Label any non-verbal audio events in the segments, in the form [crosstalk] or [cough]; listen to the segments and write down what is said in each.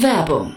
Werbung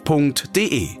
f.de.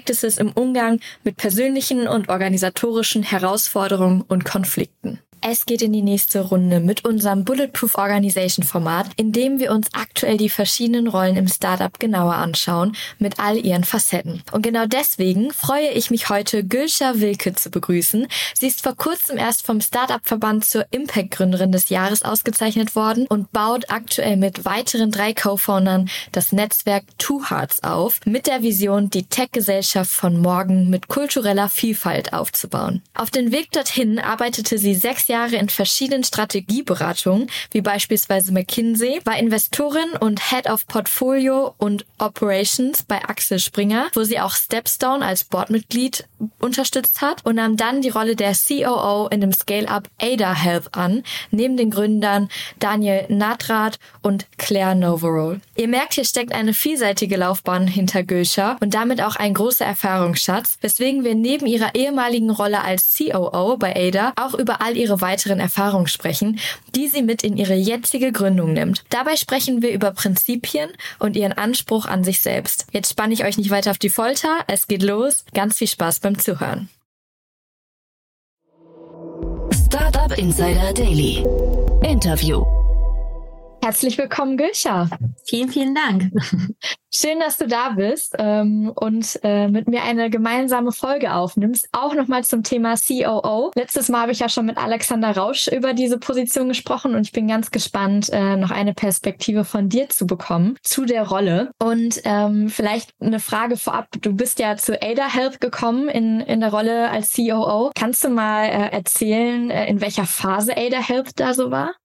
im Umgang mit persönlichen und organisatorischen Herausforderungen und Konflikten. Es geht in die nächste Runde mit unserem Bulletproof Organization Format, in dem wir uns aktuell die verschiedenen Rollen im Startup genauer anschauen, mit all ihren Facetten. Und genau deswegen freue ich mich heute, Gülscha Wilke zu begrüßen. Sie ist vor kurzem erst vom Startup-Verband zur Impact-Gründerin des Jahres ausgezeichnet worden und baut aktuell mit weiteren drei Co-Foundern das Netzwerk Two Hearts auf, mit der Vision, die Tech-Gesellschaft von morgen mit kultureller Vielfalt aufzubauen. Auf den Weg dorthin arbeitete sie sechs Jahre in verschiedenen Strategieberatungen, wie beispielsweise McKinsey, war Investorin und Head of Portfolio und Operations bei Axel Springer, wo sie auch Stepstone als Boardmitglied unterstützt hat und nahm dann die Rolle der COO in dem Scale-Up Ada Health an, neben den Gründern Daniel Nadrath und Claire Novorol. Ihr merkt, hier steckt eine vielseitige Laufbahn hinter Gülscha und damit auch ein großer Erfahrungsschatz, weswegen wir neben ihrer ehemaligen Rolle als COO bei Ada auch über all ihre weiteren Erfahrungen sprechen, die sie mit in ihre jetzige Gründung nimmt. Dabei sprechen wir über Prinzipien und ihren Anspruch an sich selbst. Jetzt spanne ich euch nicht weiter auf die Folter. Es geht los. Ganz viel Spaß beim Zuhören. Startup Insider Daily. Interview. Herzlich willkommen, Gülscha. Vielen, vielen Dank. Schön, dass du da bist ähm, und äh, mit mir eine gemeinsame Folge aufnimmst. Auch nochmal zum Thema COO. Letztes Mal habe ich ja schon mit Alexander Rausch über diese Position gesprochen und ich bin ganz gespannt, äh, noch eine Perspektive von dir zu bekommen zu der Rolle. Und ähm, vielleicht eine Frage vorab. Du bist ja zu Ada Health gekommen in, in der Rolle als COO. Kannst du mal äh, erzählen, äh, in welcher Phase Ada Health da so war?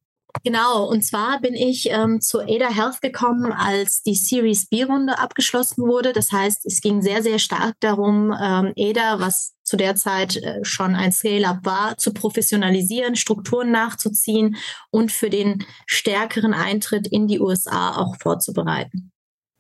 Genau, und zwar bin ich ähm, zu Ada Health gekommen, als die Series B-Runde abgeschlossen wurde. Das heißt, es ging sehr, sehr stark darum, ähm, Ada, was zu der Zeit äh, schon ein Scale-up war, zu professionalisieren, Strukturen nachzuziehen und für den stärkeren Eintritt in die USA auch vorzubereiten.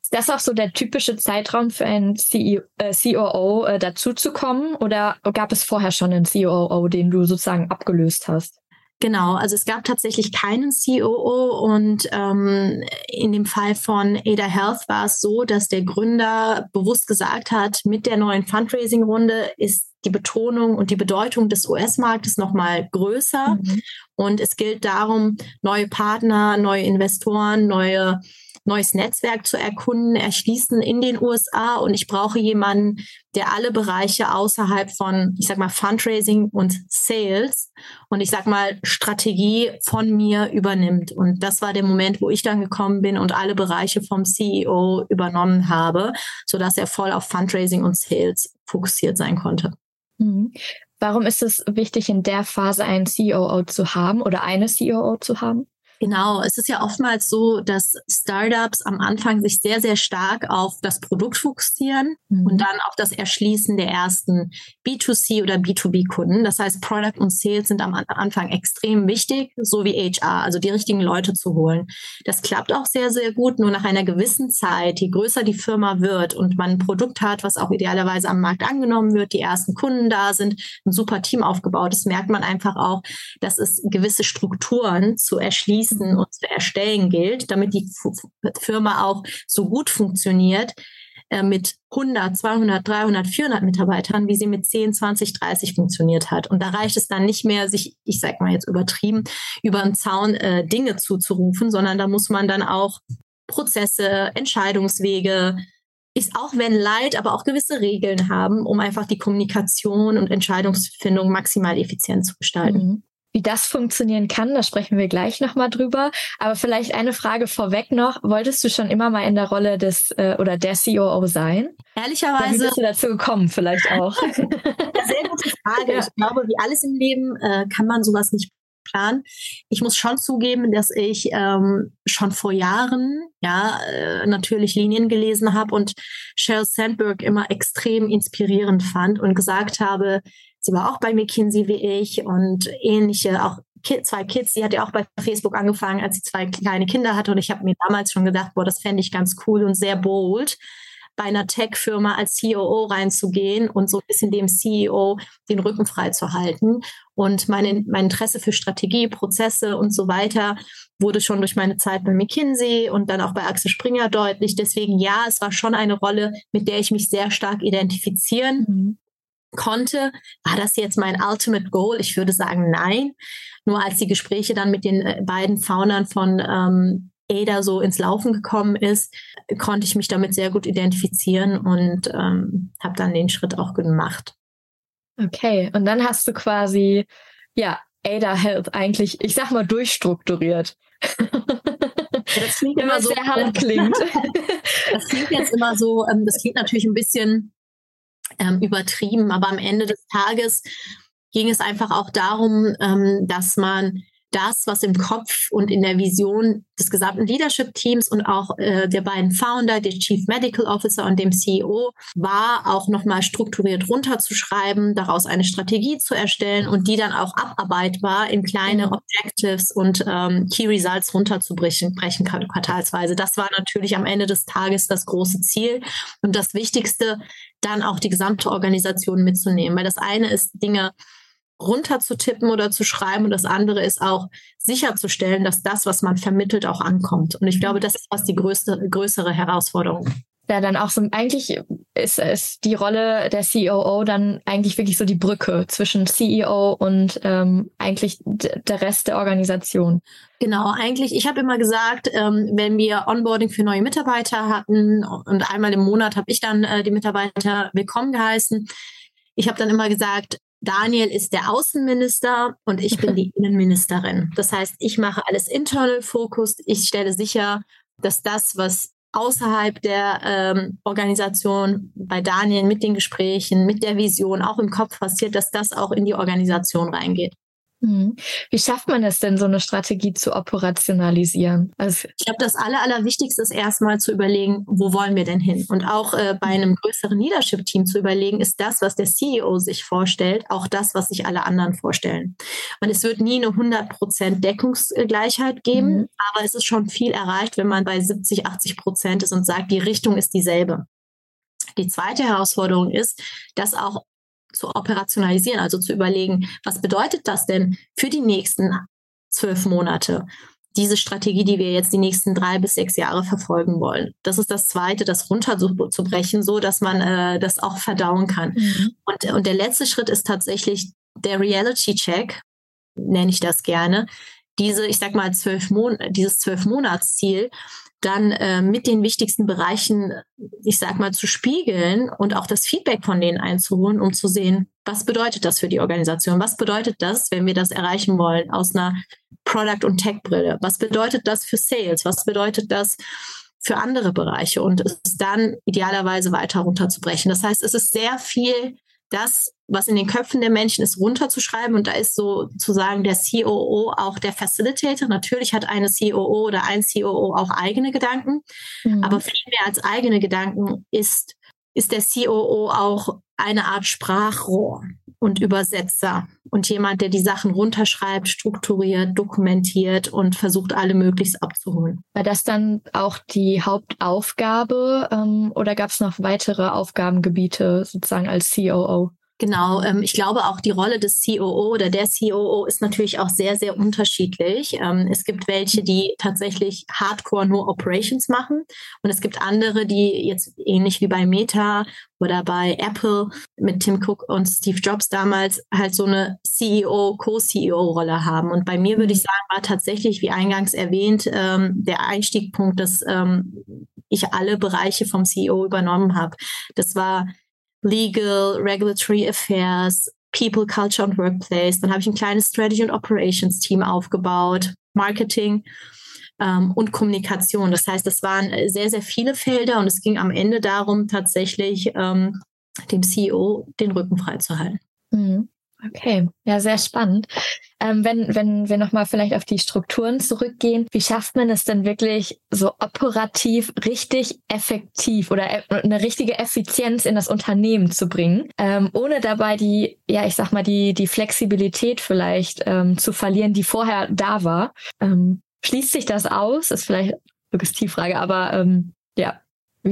Ist das auch so der typische Zeitraum für einen CEO, äh, COO äh, dazuzukommen oder gab es vorher schon einen COO, den du sozusagen abgelöst hast? Genau, also es gab tatsächlich keinen COO und ähm, in dem Fall von Ada Health war es so, dass der Gründer bewusst gesagt hat, mit der neuen Fundraising-Runde ist die Betonung und die Bedeutung des US-Marktes nochmal größer. Mhm. Und es gilt darum, neue Partner, neue Investoren, neue neues Netzwerk zu erkunden, erschließen in den USA. Und ich brauche jemanden, der alle Bereiche außerhalb von, ich sag mal, Fundraising und Sales und ich sag mal, Strategie von mir übernimmt. Und das war der Moment, wo ich dann gekommen bin und alle Bereiche vom CEO übernommen habe, sodass er voll auf Fundraising und Sales fokussiert sein konnte. Mhm. Warum ist es wichtig, in der Phase einen COO zu haben oder eine COO zu haben? Genau, es ist ja oftmals so, dass Startups am Anfang sich sehr, sehr stark auf das Produkt fokussieren mhm. und dann auf das Erschließen der ersten B2C oder B2B-Kunden. Das heißt, Product und Sales sind am Anfang extrem wichtig, so wie HR, also die richtigen Leute zu holen. Das klappt auch sehr, sehr gut. Nur nach einer gewissen Zeit, je größer die Firma wird und man ein Produkt hat, was auch idealerweise am Markt angenommen wird, die ersten Kunden da sind, ein super Team aufgebaut ist, merkt man einfach auch, dass es gewisse Strukturen zu erschließen erschließen und zu erstellen gilt, damit die Firma auch so gut funktioniert, äh, mit 100, 200, 300, 400 Mitarbeitern, wie sie mit 10, 20, 30 funktioniert hat. Und da reicht es dann nicht mehr, sich, ich sag mal jetzt übertrieben, über den Zaun äh, Dinge zuzurufen, sondern da muss man dann auch Prozesse, Entscheidungswege, ist auch wenn leid, aber auch gewisse Regeln haben, um einfach die Kommunikation und Entscheidungsfindung maximal effizient zu gestalten. Mhm. Wie das funktionieren kann, da sprechen wir gleich nochmal drüber. Aber vielleicht eine Frage vorweg noch. Wolltest du schon immer mal in der Rolle des äh, oder der COO sein? Ehrlicherweise. Wie bist du dazu gekommen, vielleicht auch? [laughs] Sehr gute Frage. Ja. Ich glaube, wie alles im Leben äh, kann man sowas nicht planen. Ich muss schon zugeben, dass ich ähm, schon vor Jahren ja äh, natürlich Linien gelesen habe und Sheryl Sandberg immer extrem inspirierend fand und gesagt habe, Sie war auch bei McKinsey wie ich und ähnliche, auch zwei Kids. Sie hat ja auch bei Facebook angefangen, als sie zwei kleine Kinder hatte. Und ich habe mir damals schon gedacht, boah, das fände ich ganz cool und sehr bold, bei einer Tech-Firma als COO reinzugehen und so ein bisschen dem CEO den Rücken frei zu halten. Und meine, mein Interesse für Strategie, Prozesse und so weiter wurde schon durch meine Zeit bei McKinsey und dann auch bei Axel Springer deutlich. Deswegen ja, es war schon eine Rolle, mit der ich mich sehr stark identifizieren mhm konnte. War das jetzt mein Ultimate Goal? Ich würde sagen, nein. Nur als die Gespräche dann mit den äh, beiden Foundern von ähm, ADA so ins Laufen gekommen ist, konnte ich mich damit sehr gut identifizieren und ähm, habe dann den Schritt auch gemacht. Okay, und dann hast du quasi, ja, Ada Health eigentlich, ich sag mal, durchstrukturiert. Das klingt [laughs] immer so, sehr hart klingt. [laughs] das klingt jetzt immer so, ähm, das klingt natürlich ein bisschen ähm, übertrieben. Aber am Ende des Tages ging es einfach auch darum, ähm, dass man das, was im Kopf und in der Vision des gesamten Leadership-Teams und auch äh, der beiden Founder, der Chief Medical Officer und dem CEO, war auch nochmal strukturiert runterzuschreiben, daraus eine Strategie zu erstellen und die dann auch abarbeitbar in kleine mhm. Objectives und ähm, Key Results runterzubrechen brechen quartalsweise. Das war natürlich am Ende des Tages das große Ziel und das Wichtigste, dann auch die gesamte Organisation mitzunehmen. Weil das eine ist, Dinge runterzutippen oder zu schreiben und das andere ist auch sicherzustellen, dass das, was man vermittelt, auch ankommt. Und ich glaube, das ist was die größte, größere Herausforderung ja dann auch so, eigentlich ist, ist die Rolle der COO dann eigentlich wirklich so die Brücke zwischen CEO und ähm, eigentlich der Rest der Organisation. Genau, eigentlich, ich habe immer gesagt, ähm, wenn wir Onboarding für neue Mitarbeiter hatten und einmal im Monat habe ich dann äh, die Mitarbeiter willkommen geheißen. Ich habe dann immer gesagt, Daniel ist der Außenminister und ich bin die [laughs] Innenministerin. Das heißt, ich mache alles internal focused. Ich stelle sicher, dass das, was außerhalb der ähm, Organisation bei Daniel mit den Gesprächen, mit der Vision auch im Kopf passiert, dass das auch in die Organisation reingeht. Mhm. Wie schafft man es denn, so eine Strategie zu operationalisieren? Also ich glaube, das Aller, Allerwichtigste ist erstmal zu überlegen, wo wollen wir denn hin? Und auch äh, bei einem größeren Leadership-Team zu überlegen, ist das, was der CEO sich vorstellt, auch das, was sich alle anderen vorstellen. Und es wird nie eine 100% Deckungsgleichheit geben, mhm. aber es ist schon viel erreicht, wenn man bei 70, 80 Prozent ist und sagt, die Richtung ist dieselbe. Die zweite Herausforderung ist, dass auch zu operationalisieren, also zu überlegen, was bedeutet das denn für die nächsten zwölf Monate? Diese Strategie, die wir jetzt die nächsten drei bis sechs Jahre verfolgen wollen. Das ist das Zweite, das runterzubrechen, so dass man äh, das auch verdauen kann. Mhm. Und, und der letzte Schritt ist tatsächlich der Reality-Check, nenne ich das gerne. Diese, ich sag mal, zwölf Mon dieses zwölf Monatsziel dann äh, mit den wichtigsten Bereichen, ich sag mal, zu spiegeln und auch das Feedback von denen einzuholen, um zu sehen, was bedeutet das für die Organisation? Was bedeutet das, wenn wir das erreichen wollen aus einer Product- und Tech-Brille? Was bedeutet das für Sales? Was bedeutet das für andere Bereiche? Und es dann idealerweise weiter runterzubrechen. Das heißt, es ist sehr viel das, was in den Köpfen der Menschen ist, runterzuschreiben. Und da ist sozusagen der COO auch der Facilitator. Natürlich hat eine COO oder ein COO auch eigene Gedanken. Mhm. Aber viel mehr als eigene Gedanken ist, ist der COO auch eine Art Sprachrohr und Übersetzer und jemand, der die Sachen runterschreibt, strukturiert, dokumentiert und versucht, alle möglichst abzuholen. War das dann auch die Hauptaufgabe ähm, oder gab es noch weitere Aufgabengebiete sozusagen als COO? Genau, ähm, ich glaube auch die Rolle des COO oder der COO ist natürlich auch sehr, sehr unterschiedlich. Ähm, es gibt welche, die tatsächlich hardcore nur Operations machen und es gibt andere, die jetzt ähnlich wie bei Meta oder bei Apple mit Tim Cook und Steve Jobs damals halt so eine CEO, Co-CEO-Rolle haben. Und bei mir würde ich mhm. sagen, war tatsächlich, wie eingangs erwähnt, ähm, der Einstiegpunkt, dass ich alle Bereiche vom CEO übernommen habe. Das war Legal, Regulatory Affairs, People, Culture und Workplace. Dann habe ich ein kleines Strategy und Operations Team aufgebaut, Marketing ähm, und Kommunikation. Das heißt, es waren sehr, sehr viele Felder und es ging am Ende darum, tatsächlich ähm, dem CEO den Rücken freizuhalten. Mhm. Okay, ja, sehr spannend. Ähm, wenn, wenn wir nochmal vielleicht auf die Strukturen zurückgehen, wie schafft man es denn wirklich so operativ richtig effektiv oder e eine richtige Effizienz in das Unternehmen zu bringen, ähm, ohne dabei die, ja, ich sag mal, die, die Flexibilität vielleicht ähm, zu verlieren, die vorher da war? Ähm, schließt sich das aus? Ist vielleicht eine Suggestivfrage, aber ähm, ja,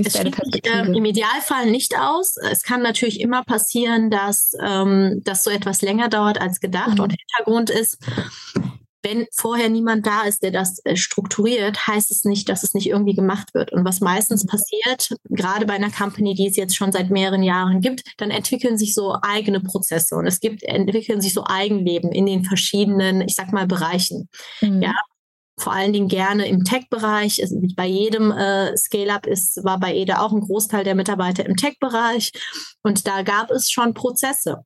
es schließt äh, im Idealfall nicht aus. Es kann natürlich immer passieren, dass ähm, das so etwas länger dauert als gedacht. Mhm. Und Hintergrund ist, wenn vorher niemand da ist, der das äh, strukturiert, heißt es nicht, dass es nicht irgendwie gemacht wird. Und was meistens mhm. passiert, gerade bei einer Company, die es jetzt schon seit mehreren Jahren gibt, dann entwickeln sich so eigene Prozesse und es gibt, entwickeln sich so Eigenleben in den verschiedenen, ich sag mal, Bereichen. Mhm. Ja, vor allen Dingen gerne im Tech-Bereich. Bei jedem äh, Scale-up war bei EDA auch ein Großteil der Mitarbeiter im Tech-Bereich. Und da gab es schon Prozesse.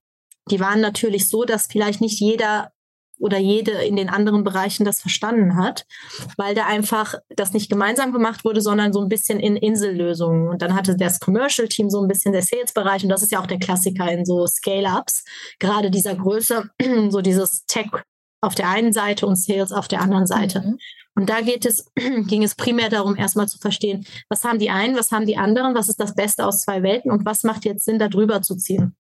Die waren natürlich so, dass vielleicht nicht jeder oder jede in den anderen Bereichen das verstanden hat, weil da einfach das nicht gemeinsam gemacht wurde, sondern so ein bisschen in Insellösungen. Und dann hatte das Commercial Team so ein bisschen der Sales-Bereich und das ist ja auch der Klassiker in so Scale-ups, gerade dieser Größe, [clears throat] so dieses Tech auf der einen Seite und Sales auf der anderen Seite. Mhm. Und da geht es, [clears throat] ging es primär darum, erstmal zu verstehen, was haben die einen, was haben die anderen, was ist das Beste aus zwei Welten und was macht jetzt Sinn, da drüber zu ziehen.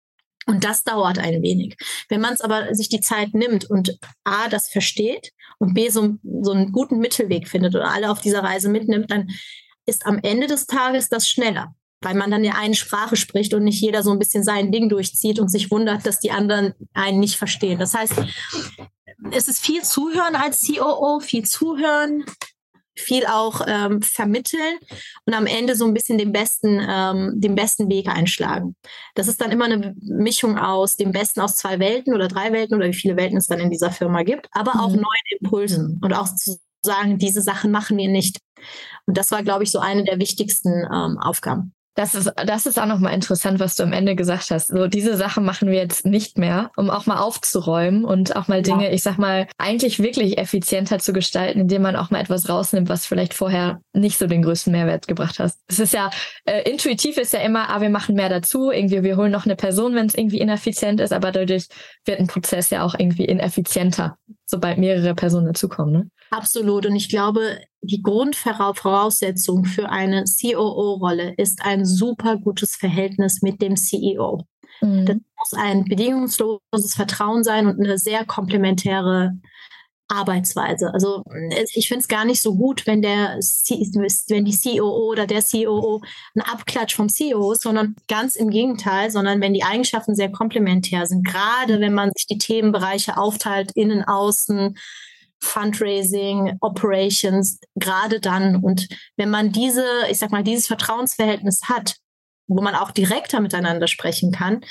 Und das dauert ein wenig. Wenn man es aber sich die Zeit nimmt und A, das versteht und B, so, so einen guten Mittelweg findet oder alle auf dieser Reise mitnimmt, dann ist am Ende des Tages das schneller weil man dann ja eine Sprache spricht und nicht jeder so ein bisschen sein Ding durchzieht und sich wundert, dass die anderen einen nicht verstehen. Das heißt, es ist viel Zuhören als COO, viel Zuhören, viel auch ähm, vermitteln und am Ende so ein bisschen den besten, ähm, den besten Weg einschlagen. Das ist dann immer eine Mischung aus dem Besten aus zwei Welten oder drei Welten oder wie viele Welten es dann in dieser Firma gibt, aber auch mhm. neuen Impulsen und auch zu sagen, diese Sachen machen wir nicht. Und das war, glaube ich, so eine der wichtigsten ähm, Aufgaben. Das ist, das ist auch nochmal interessant, was du am Ende gesagt hast. So, diese Sachen machen wir jetzt nicht mehr, um auch mal aufzuräumen und auch mal Dinge, ja. ich sag mal, eigentlich wirklich effizienter zu gestalten, indem man auch mal etwas rausnimmt, was vielleicht vorher nicht so den größten Mehrwert gebracht hat. Es ist ja, äh, intuitiv ist ja immer, ah, wir machen mehr dazu, irgendwie, wir holen noch eine Person, wenn es irgendwie ineffizient ist, aber dadurch wird ein Prozess ja auch irgendwie ineffizienter, sobald mehrere Personen dazukommen. Ne? Absolut. Und ich glaube, die Grundvoraussetzung für eine COO-Rolle ist ein super gutes Verhältnis mit dem CEO. Mhm. Das muss ein bedingungsloses Vertrauen sein und eine sehr komplementäre Arbeitsweise. Also ich finde es gar nicht so gut, wenn der wenn die COO oder der COO ein Abklatsch vom CEO ist, sondern ganz im Gegenteil, sondern wenn die Eigenschaften sehr komplementär sind. Gerade wenn man sich die Themenbereiche aufteilt, innen, außen, Fundraising, Operations, gerade dann. Und wenn man diese, ich sag mal, dieses Vertrauensverhältnis hat, wo man auch direkter miteinander sprechen kann,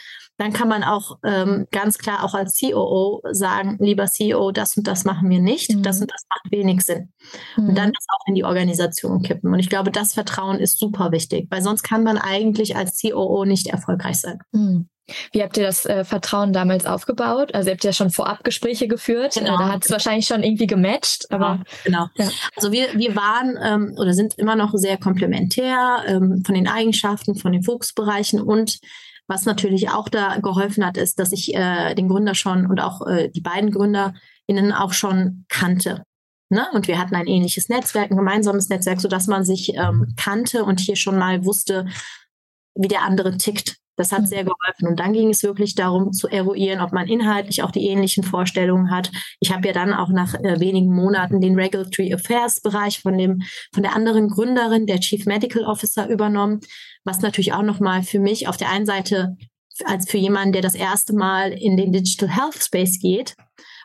dann kann man auch ähm, ganz klar auch als COO sagen, lieber CEO, das und das machen wir nicht, mhm. das und das macht wenig Sinn. Mhm. Und dann das auch in die Organisation kippen. Und ich glaube, das Vertrauen ist super wichtig, weil sonst kann man eigentlich als COO nicht erfolgreich sein. Mhm. Wie habt ihr das äh, Vertrauen damals aufgebaut? Also ihr habt ja schon vorab Gespräche geführt. Genau. Da hat es wahrscheinlich schon irgendwie gematcht. Aber genau. Ja. Also wir, wir waren ähm, oder sind immer noch sehr komplementär ähm, von den Eigenschaften, von den Fokusbereichen und was natürlich auch da geholfen hat, ist, dass ich äh, den Gründer schon und auch äh, die beiden GründerInnen auch schon kannte. Ne? Und wir hatten ein ähnliches Netzwerk, ein gemeinsames Netzwerk, sodass man sich ähm, kannte und hier schon mal wusste, wie der andere tickt. Das hat mhm. sehr geholfen. Und dann ging es wirklich darum zu eruieren, ob man inhaltlich auch die ähnlichen Vorstellungen hat. Ich habe ja dann auch nach äh, wenigen Monaten den Regulatory Affairs Bereich von dem von der anderen Gründerin, der Chief Medical Officer, übernommen, was natürlich auch nochmal für mich auf der einen Seite als für jemanden, der das erste Mal in den Digital Health Space geht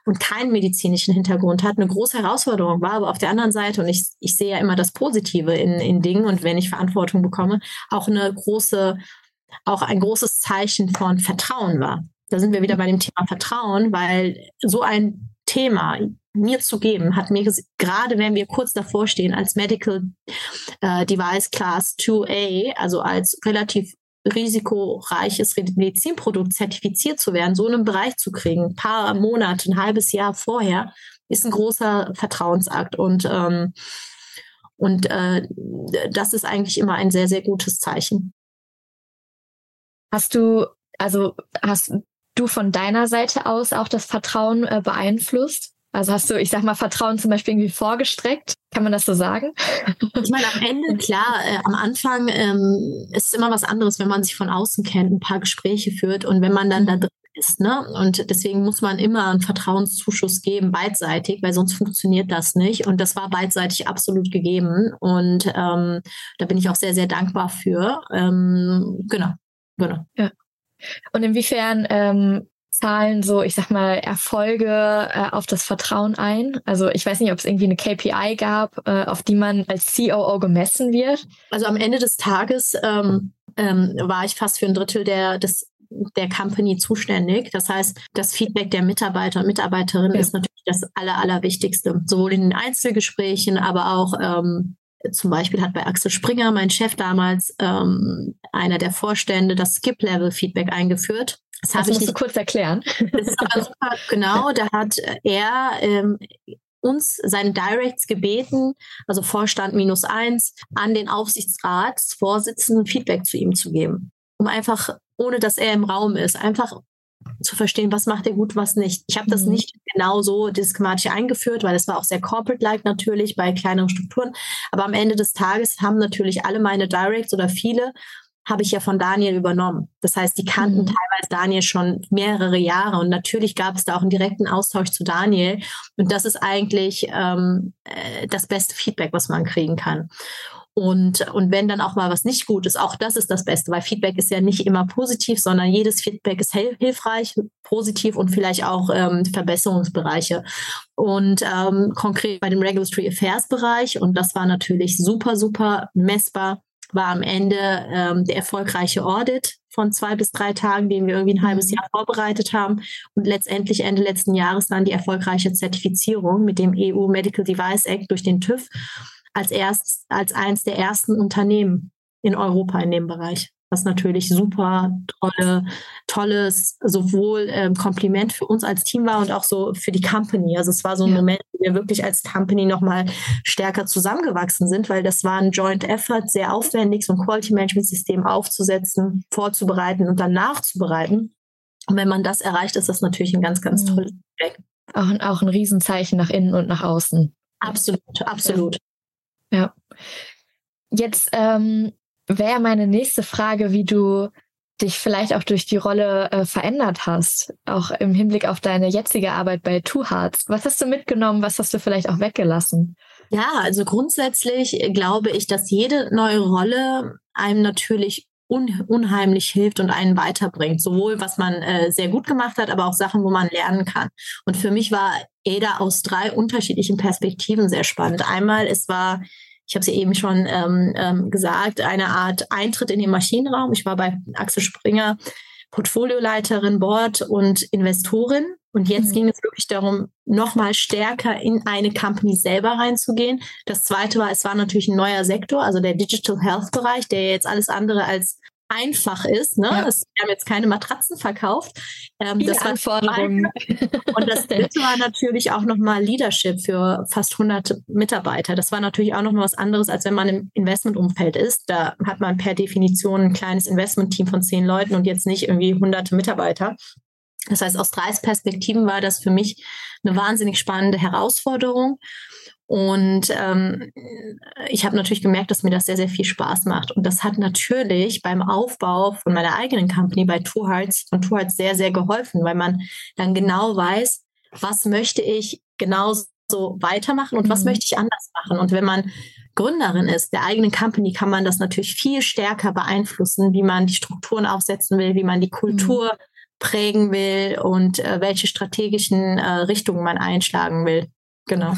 und keinen medizinischen Hintergrund hat, eine große Herausforderung war. Aber auf der anderen Seite, und ich, ich sehe ja immer das Positive in, in Dingen und wenn ich Verantwortung bekomme, auch eine große, auch ein großes Zeichen von Vertrauen war. Da sind wir wieder bei dem Thema Vertrauen, weil so ein Thema mir zu geben, hat mir gerade wenn wir kurz davor stehen, als Medical äh, Device Class 2A, also als relativ risikoreiches Medizinprodukt zertifiziert zu werden, so in einem Bereich zu kriegen, ein paar Monate, ein halbes Jahr vorher, ist ein großer Vertrauensakt. Und, ähm, und äh, das ist eigentlich immer ein sehr, sehr gutes Zeichen. Hast du, also hast du von deiner Seite aus auch das Vertrauen äh, beeinflusst? Also hast du, ich sag mal, Vertrauen zum Beispiel irgendwie vorgestreckt? Kann man das so sagen? Ich meine, am Ende, klar, äh, am Anfang ähm, ist es immer was anderes, wenn man sich von außen kennt, ein paar Gespräche führt und wenn man dann da drin ist. Ne? Und deswegen muss man immer einen Vertrauenszuschuss geben, beidseitig, weil sonst funktioniert das nicht. Und das war beidseitig absolut gegeben. Und ähm, da bin ich auch sehr, sehr dankbar für. Ähm, genau, genau. Ja. Und inwiefern ähm, zahlen so, ich sag mal, Erfolge äh, auf das Vertrauen ein? Also ich weiß nicht, ob es irgendwie eine KPI gab, äh, auf die man als COO gemessen wird. Also am Ende des Tages ähm, ähm, war ich fast für ein Drittel der, des der Company zuständig. Das heißt, das Feedback der Mitarbeiter und Mitarbeiterinnen ja. ist natürlich das Aller, Allerwichtigste. Sowohl in den Einzelgesprächen, aber auch ähm, zum Beispiel hat bei Axel Springer, mein Chef damals, ähm, einer der Vorstände, das Skip-Level-Feedback eingeführt. Das, das musst ich nicht, kurz erklären. Das ist aber super, genau. Da hat er ähm, uns, seine Directs gebeten, also Vorstand minus eins, an den Aufsichtsratsvorsitzenden Feedback zu ihm zu geben. Um einfach, ohne dass er im Raum ist, einfach zu verstehen, was macht er gut, was nicht. Ich habe das mhm. nicht genau so diskmatisch eingeführt, weil es war auch sehr corporate-like natürlich bei kleineren Strukturen. Aber am Ende des Tages haben natürlich alle meine Directs oder viele habe ich ja von Daniel übernommen. Das heißt, die kannten mhm. teilweise Daniel schon mehrere Jahre und natürlich gab es da auch einen direkten Austausch zu Daniel. Und das ist eigentlich ähm, äh, das beste Feedback, was man kriegen kann. Und, und wenn dann auch mal was nicht gut ist, auch das ist das Beste, weil Feedback ist ja nicht immer positiv, sondern jedes Feedback ist hilfreich, positiv und vielleicht auch ähm, Verbesserungsbereiche. Und ähm, konkret bei dem Regulatory Affairs Bereich, und das war natürlich super, super messbar, war am Ende ähm, der erfolgreiche Audit von zwei bis drei Tagen, den wir irgendwie ein halbes mhm. Jahr vorbereitet haben und letztendlich Ende letzten Jahres dann die erfolgreiche Zertifizierung mit dem EU Medical Device Act durch den TÜV als erst, als eins der ersten Unternehmen in Europa in dem Bereich. Was natürlich super tolle, tolles sowohl ähm, Kompliment für uns als Team war und auch so für die Company. Also es war so ein ja. Moment, wo wir wirklich als Company nochmal stärker zusammengewachsen sind, weil das war ein Joint Effort, sehr aufwendig, so ein Quality Management System aufzusetzen, vorzubereiten und dann nachzubereiten. Und wenn man das erreicht, ist das natürlich ein ganz, ganz mhm. tolles Feedback. Auch, auch ein Riesenzeichen nach innen und nach außen. Absolut, absolut. Ja. Jetzt ähm, wäre meine nächste Frage, wie du dich vielleicht auch durch die Rolle äh, verändert hast, auch im Hinblick auf deine jetzige Arbeit bei Two Hearts. Was hast du mitgenommen? Was hast du vielleicht auch weggelassen? Ja, also grundsätzlich glaube ich, dass jede neue Rolle einem natürlich un unheimlich hilft und einen weiterbringt. Sowohl was man äh, sehr gut gemacht hat, aber auch Sachen, wo man lernen kann. Und für mich war Ada aus drei unterschiedlichen Perspektiven sehr spannend. Einmal, es war ich habe es ja eben schon ähm, ähm, gesagt, eine Art Eintritt in den Maschinenraum. Ich war bei Axel Springer Portfolioleiterin, Board und Investorin. Und jetzt mhm. ging es wirklich darum, nochmal stärker in eine Company selber reinzugehen. Das zweite war, es war natürlich ein neuer Sektor, also der Digital Health Bereich, der jetzt alles andere als einfach ist. Ne? Ja. Es, wir haben jetzt keine Matratzen verkauft. Ähm, das war Anforderungen. Und das [laughs] dritte war natürlich auch nochmal Leadership für fast 100 Mitarbeiter. Das war natürlich auch nochmal was anderes, als wenn man im Investmentumfeld ist. Da hat man per Definition ein kleines Investmentteam von zehn Leuten und jetzt nicht irgendwie hunderte Mitarbeiter. Das heißt, aus drei Perspektiven war das für mich eine wahnsinnig spannende Herausforderung. Und ähm, ich habe natürlich gemerkt, dass mir das sehr, sehr viel Spaß macht. Und das hat natürlich beim Aufbau von meiner eigenen Company bei Two Hearts von Two Hearts sehr, sehr geholfen, weil man dann genau weiß, was möchte ich genauso weitermachen und mhm. was möchte ich anders machen. Und wenn man Gründerin ist, der eigenen Company, kann man das natürlich viel stärker beeinflussen, wie man die Strukturen aufsetzen will, wie man die Kultur mhm. prägen will und äh, welche strategischen äh, Richtungen man einschlagen will. Genau.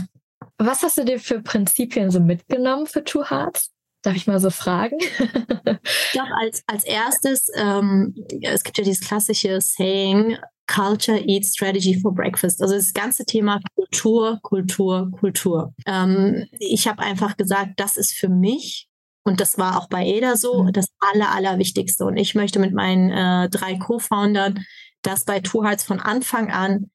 Was hast du dir für Prinzipien so mitgenommen für Two Hearts? Darf ich mal so fragen? ich glaube, als, als erstes, ähm, es gibt ja dieses klassische Saying, Culture Eats Strategy for Breakfast. Also das ganze Thema Kultur, Kultur, Kultur. Ähm, ich habe einfach gesagt, das ist für mich und das war auch bei Ada so, mhm. das Aller, Allerwichtigste. Und ich möchte mit meinen äh, drei Co-Foundern das bei Two Hearts von Anfang an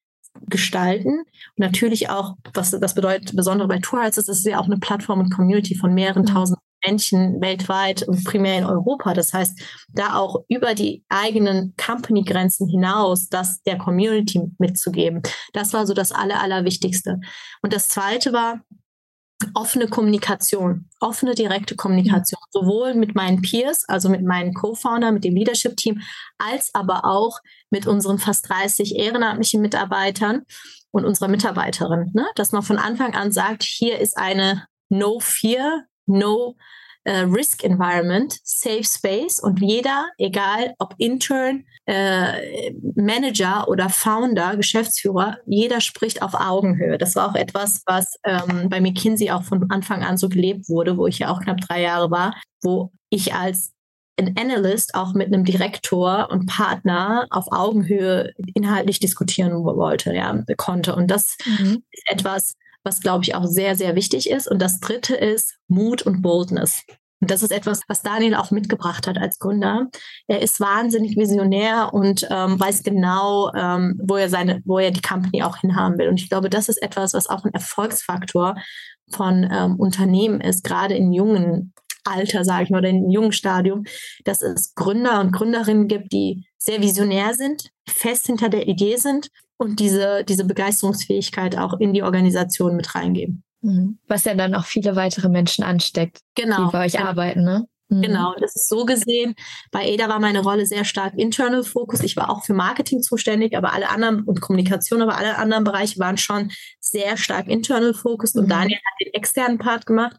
gestalten. Und natürlich auch, was das bedeutet, besondere bei Hearts ist, es ist ja auch eine Plattform und Community von mehreren mhm. tausend Menschen weltweit und primär in Europa. Das heißt, da auch über die eigenen Company-Grenzen hinaus das der Community mitzugeben. Das war so das Aller, Allerwichtigste. Und das Zweite war, offene Kommunikation, offene direkte Kommunikation, sowohl mit meinen Peers, also mit meinen Co-Founder, mit dem Leadership-Team, als aber auch mit unseren fast 30 ehrenamtlichen Mitarbeitern und unserer Mitarbeiterin, ne? dass man von Anfang an sagt, hier ist eine No Fear, No äh, Risk Environment, Safe Space und jeder, egal ob Intern, äh, Manager oder Founder, Geschäftsführer, jeder spricht auf Augenhöhe. Das war auch etwas, was ähm, bei McKinsey auch von Anfang an so gelebt wurde, wo ich ja auch knapp drei Jahre war, wo ich als ein Analyst auch mit einem Direktor und Partner auf Augenhöhe inhaltlich diskutieren wollte, ja, konnte. Und das mhm. ist etwas, was, glaube ich, auch sehr, sehr wichtig ist. Und das Dritte ist Mut und Boldness. Und das ist etwas, was Daniel auch mitgebracht hat als Gründer. Er ist wahnsinnig visionär und ähm, weiß genau, ähm, wo er seine, wo er die Company auch hinhaben will. Und ich glaube, das ist etwas, was auch ein Erfolgsfaktor von ähm, Unternehmen ist, gerade in jungen Alter, sage ich mal, oder in jungen Stadium, dass es Gründer und Gründerinnen gibt, die sehr visionär sind, fest hinter der Idee sind und diese, diese Begeisterungsfähigkeit auch in die Organisation mit reingeben. Mhm. Was ja dann auch viele weitere Menschen ansteckt, genau, die bei euch genau. arbeiten, ne? Mhm. Genau, das ist so gesehen. Bei Ada war meine Rolle sehr stark Internal Focus. Ich war auch für Marketing zuständig, aber alle anderen und Kommunikation, aber alle anderen Bereiche waren schon sehr stark Internal Focus und mhm. Daniel hat den externen Part gemacht.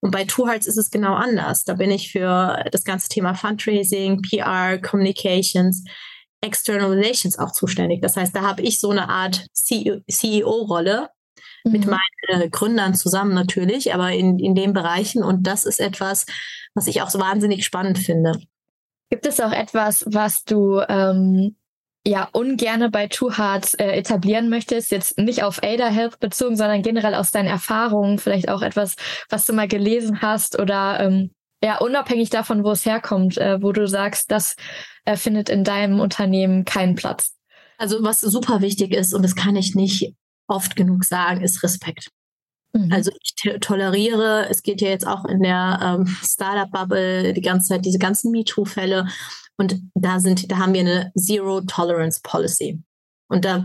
Und bei Two Hearts ist es genau anders. Da bin ich für das ganze Thema Fundraising, PR, Communications, External Relations auch zuständig. Das heißt, da habe ich so eine Art CEO-Rolle mhm. mit meinen äh, Gründern zusammen natürlich, aber in, in den Bereichen. Und das ist etwas, was ich auch so wahnsinnig spannend finde. Gibt es auch etwas, was du ähm, ja ungerne bei Two Hearts äh, etablieren möchtest? Jetzt nicht auf Ada Health bezogen, sondern generell aus deinen Erfahrungen, vielleicht auch etwas, was du mal gelesen hast oder ähm, ja, unabhängig davon, wo es herkommt, äh, wo du sagst, das äh, findet in deinem Unternehmen keinen Platz. Also was super wichtig ist, und das kann ich nicht oft genug sagen, ist Respekt. Mhm. Also ich toleriere, es geht ja jetzt auch in der ähm, Startup-Bubble die ganze Zeit diese ganzen MeToo-Fälle und da sind, da haben wir eine Zero Tolerance Policy. Und da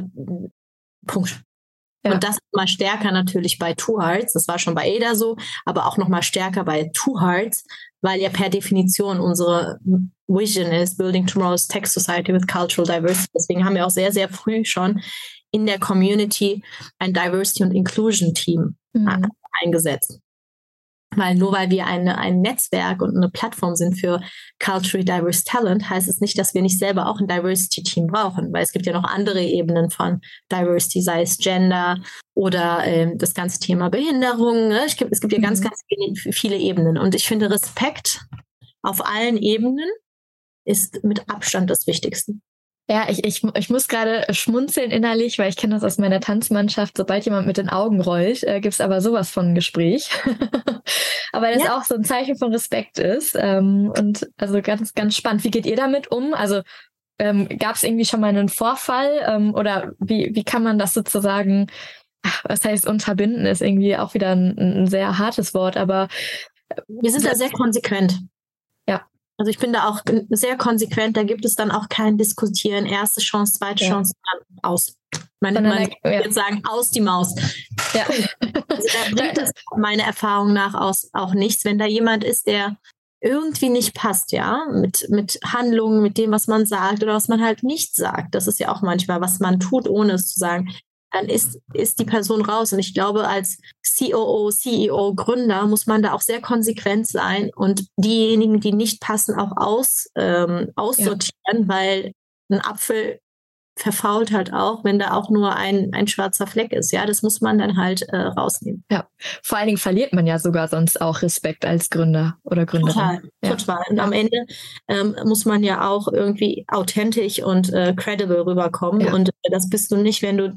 Punkt. Ja. Und das mal stärker natürlich bei Two Hearts, das war schon bei Ada so, aber auch noch mal stärker bei Two Hearts, weil ja per Definition unsere Vision ist Building Tomorrow's Tech Society with Cultural Diversity. Deswegen haben wir auch sehr, sehr früh schon in der Community ein Diversity und Inclusion Team mhm. eingesetzt. Weil nur weil wir eine, ein Netzwerk und eine Plattform sind für Culturally Diverse Talent, heißt es nicht, dass wir nicht selber auch ein Diversity-Team brauchen, weil es gibt ja noch andere Ebenen von Diversity, sei es Gender oder ähm, das ganze Thema Behinderung. Ne? Ich, es gibt ja ganz, mhm. ganz viele Ebenen. Und ich finde, Respekt auf allen Ebenen ist mit Abstand das Wichtigste. Ja, ich, ich, ich muss gerade schmunzeln innerlich, weil ich kenne das aus meiner Tanzmannschaft. Sobald jemand mit den Augen rollt, äh, gibt's aber sowas von Gespräch. [laughs] aber das ja. auch so ein Zeichen von Respekt ist. Ähm, und also ganz, ganz spannend. Wie geht ihr damit um? Also ähm, gab es irgendwie schon mal einen Vorfall ähm, oder wie, wie kann man das sozusagen, ach, was heißt unterbinden, ist irgendwie auch wieder ein, ein sehr hartes Wort, aber wir sind da sehr konsequent. Also ich bin da auch sehr konsequent, da gibt es dann auch kein Diskutieren, erste Chance, zweite ja. Chance, dann aus. Meine, man ja. jetzt sagen, aus die Maus. Ja. Also da [laughs] bringt das meiner Erfahrung nach aus auch nichts, wenn da jemand ist, der irgendwie nicht passt, ja, mit, mit Handlungen, mit dem, was man sagt oder was man halt nicht sagt. Das ist ja auch manchmal, was man tut, ohne es zu sagen. Dann ist, ist die Person raus. Und ich glaube, als COO, CEO, Gründer muss man da auch sehr konsequent sein und diejenigen, die nicht passen, auch aus, ähm, aussortieren, ja. weil ein Apfel verfault halt auch, wenn da auch nur ein, ein schwarzer Fleck ist. Ja, das muss man dann halt äh, rausnehmen. Ja, vor allen Dingen verliert man ja sogar sonst auch Respekt als Gründer oder Gründerin. Total, ja. total. Und am Ende ähm, muss man ja auch irgendwie authentisch und äh, credible rüberkommen. Ja. Und äh, das bist du nicht, wenn du,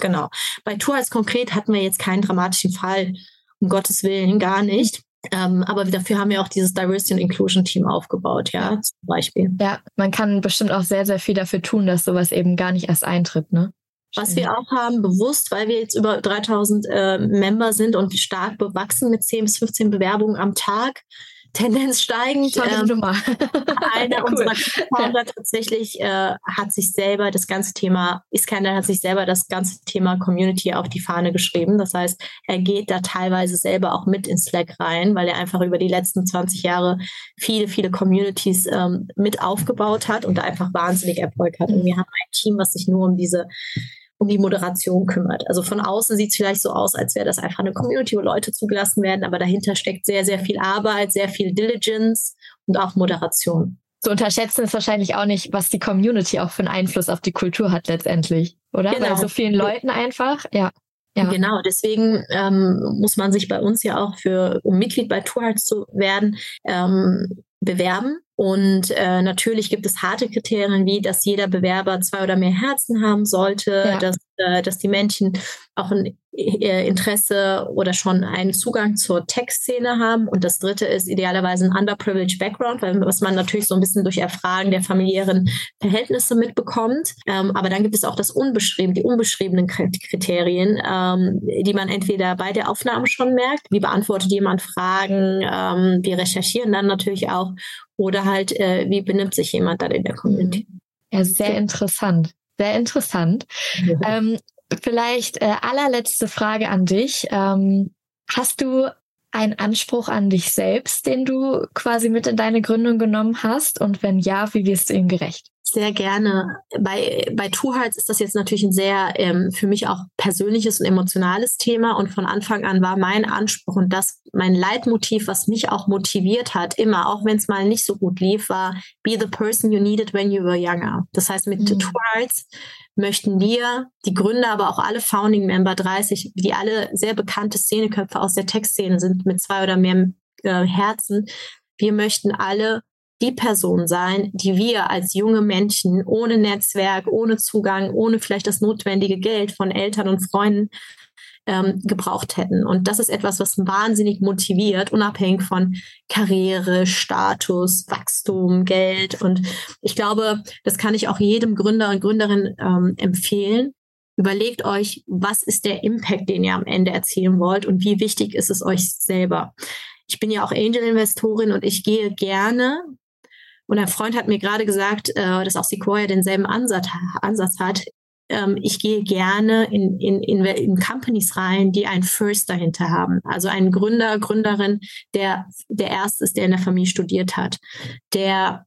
genau. Bei Tour als konkret hatten wir jetzt keinen dramatischen Fall. Um Gottes Willen, gar nicht. Ähm, aber dafür haben wir auch dieses Diversity and Inclusion Team aufgebaut, ja, zum Beispiel. Ja, man kann bestimmt auch sehr, sehr viel dafür tun, dass sowas eben gar nicht erst eintritt, ne? Was wir auch haben, bewusst, weil wir jetzt über 3000 äh, Member sind und stark bewachsen mit 10 bis 15 Bewerbungen am Tag, Tendenz steigend. Ähm, [laughs] einer cool. unserer Founder tatsächlich äh, hat sich selber das ganze Thema, Iskander hat sich selber das ganze Thema Community auf die Fahne geschrieben. Das heißt, er geht da teilweise selber auch mit in Slack rein, weil er einfach über die letzten 20 Jahre viele, viele Communities ähm, mit aufgebaut hat und da einfach wahnsinnig Erfolg hat. Und wir haben ein Team, was sich nur um diese um die Moderation kümmert. Also von außen sieht es vielleicht so aus, als wäre das einfach eine Community, wo Leute zugelassen werden, aber dahinter steckt sehr, sehr viel Arbeit, sehr viel Diligence und auch Moderation. Zu unterschätzen ist wahrscheinlich auch nicht, was die Community auch für einen Einfluss auf die Kultur hat letztendlich, oder? Genau. Bei so vielen Leuten einfach, ja. Ja. Genau, deswegen ähm, muss man sich bei uns ja auch für, um Mitglied bei Tourhearts zu werden, ähm, bewerben. Und äh, natürlich gibt es harte Kriterien, wie dass jeder Bewerber zwei oder mehr Herzen haben sollte, ja. dass, dass die Menschen auch ein äh, Interesse oder schon einen Zugang zur Tech-Szene haben. Und das dritte ist idealerweise ein underprivileged Background, weil, was man natürlich so ein bisschen durch Erfragen der familiären Verhältnisse mitbekommt. Ähm, aber dann gibt es auch das unbeschrieben, die unbeschriebenen Kriterien, ähm, die man entweder bei der Aufnahme schon merkt, wie beantwortet jemand Fragen, ähm, wir recherchieren dann natürlich auch, oder halt, äh, wie benimmt sich jemand dann in der Community. Ja, sehr interessant. Sehr interessant. Ja. [laughs] Ähm, vielleicht äh, allerletzte Frage an dich. Ähm, hast du einen Anspruch an dich selbst, den du quasi mit in deine Gründung genommen hast? Und wenn ja, wie wirst du ihm gerecht? Sehr gerne. Bei, bei Two Hearts ist das jetzt natürlich ein sehr ähm, für mich auch persönliches und emotionales Thema. Und von Anfang an war mein Anspruch und das mein Leitmotiv, was mich auch motiviert hat, immer, auch wenn es mal nicht so gut lief, war Be the person you needed when you were younger. Das heißt, mit mhm. Two Hearts möchten wir, die Gründer, aber auch alle Founding Member 30, die alle sehr bekannte Szeneköpfe aus der Tech-Szene sind mit zwei oder mehr äh, Herzen, wir möchten alle die Person sein, die wir als junge Menschen ohne Netzwerk, ohne Zugang, ohne vielleicht das notwendige Geld von Eltern und Freunden ähm, gebraucht hätten. Und das ist etwas, was wahnsinnig motiviert, unabhängig von Karriere, Status, Wachstum, Geld. Und ich glaube, das kann ich auch jedem Gründer und Gründerin ähm, empfehlen. Überlegt euch, was ist der Impact, den ihr am Ende erzielen wollt und wie wichtig ist es euch selber. Ich bin ja auch Angel-Investorin und ich gehe gerne und ein Freund hat mir gerade gesagt, äh, dass auch Sequoia denselben Ansatz, Ansatz hat. Ähm, ich gehe gerne in, in, in, in Companies rein, die ein First dahinter haben. Also ein Gründer, Gründerin, der der erste ist, der in der Familie studiert hat, der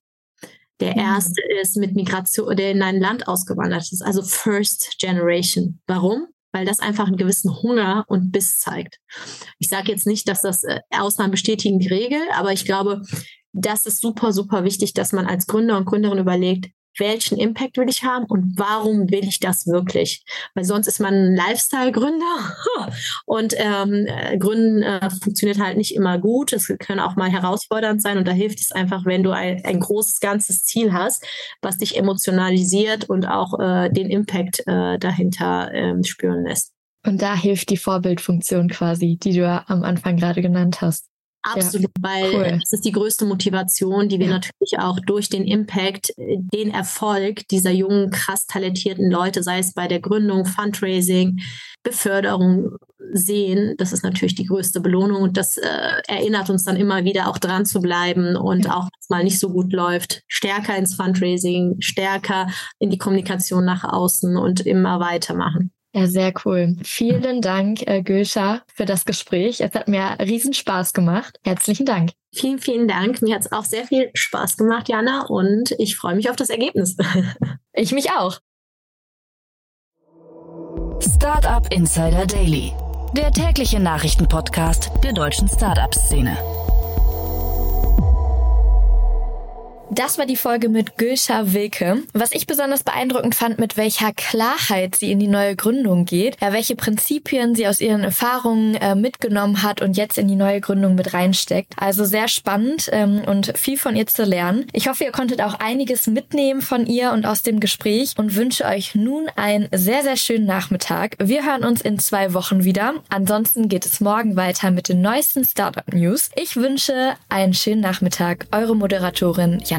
der mhm. erste ist mit Migration, der in ein Land ausgewandert ist, also First Generation. Warum? Weil das einfach einen gewissen Hunger und Biss zeigt. Ich sage jetzt nicht, dass das äh, Ausnahmen bestätigen die Regel, aber ich glaube, das ist super, super wichtig, dass man als Gründer und Gründerin überlegt, welchen Impact will ich haben und warum will ich das wirklich? Weil sonst ist man ein Lifestyle-Gründer [laughs] und ähm, Gründen äh, funktioniert halt nicht immer gut. Es kann auch mal herausfordernd sein und da hilft es einfach, wenn du ein, ein großes ganzes Ziel hast, was dich emotionalisiert und auch äh, den Impact äh, dahinter äh, spüren lässt. Und da hilft die Vorbildfunktion quasi, die du am Anfang gerade genannt hast. Absolut, ja, weil cool. das ist die größte Motivation, die wir ja. natürlich auch durch den Impact, äh, den Erfolg dieser jungen, krass talentierten Leute, sei es bei der Gründung, Fundraising, Beförderung sehen. Das ist natürlich die größte Belohnung und das äh, erinnert uns dann immer wieder auch dran zu bleiben und ja. auch, wenn es mal nicht so gut läuft, stärker ins Fundraising, stärker in die Kommunikation nach außen und immer weitermachen. Ja, sehr cool. Vielen Dank, äh, Gülscha, für das Gespräch. Es hat mir riesen Spaß gemacht. Herzlichen Dank. Vielen, vielen Dank. Mir hat es auch sehr viel Spaß gemacht, Jana, und ich freue mich auf das Ergebnis. [laughs] ich mich auch. Startup Insider Daily, der tägliche Nachrichtenpodcast der deutschen Startup-Szene. Das war die Folge mit Gülscha Wilke. Was ich besonders beeindruckend fand, mit welcher Klarheit sie in die neue Gründung geht, ja, welche Prinzipien sie aus ihren Erfahrungen äh, mitgenommen hat und jetzt in die neue Gründung mit reinsteckt. Also sehr spannend ähm, und viel von ihr zu lernen. Ich hoffe, ihr konntet auch einiges mitnehmen von ihr und aus dem Gespräch und wünsche euch nun einen sehr, sehr schönen Nachmittag. Wir hören uns in zwei Wochen wieder. Ansonsten geht es morgen weiter mit den neuesten Startup News. Ich wünsche einen schönen Nachmittag. Eure Moderatorin Jan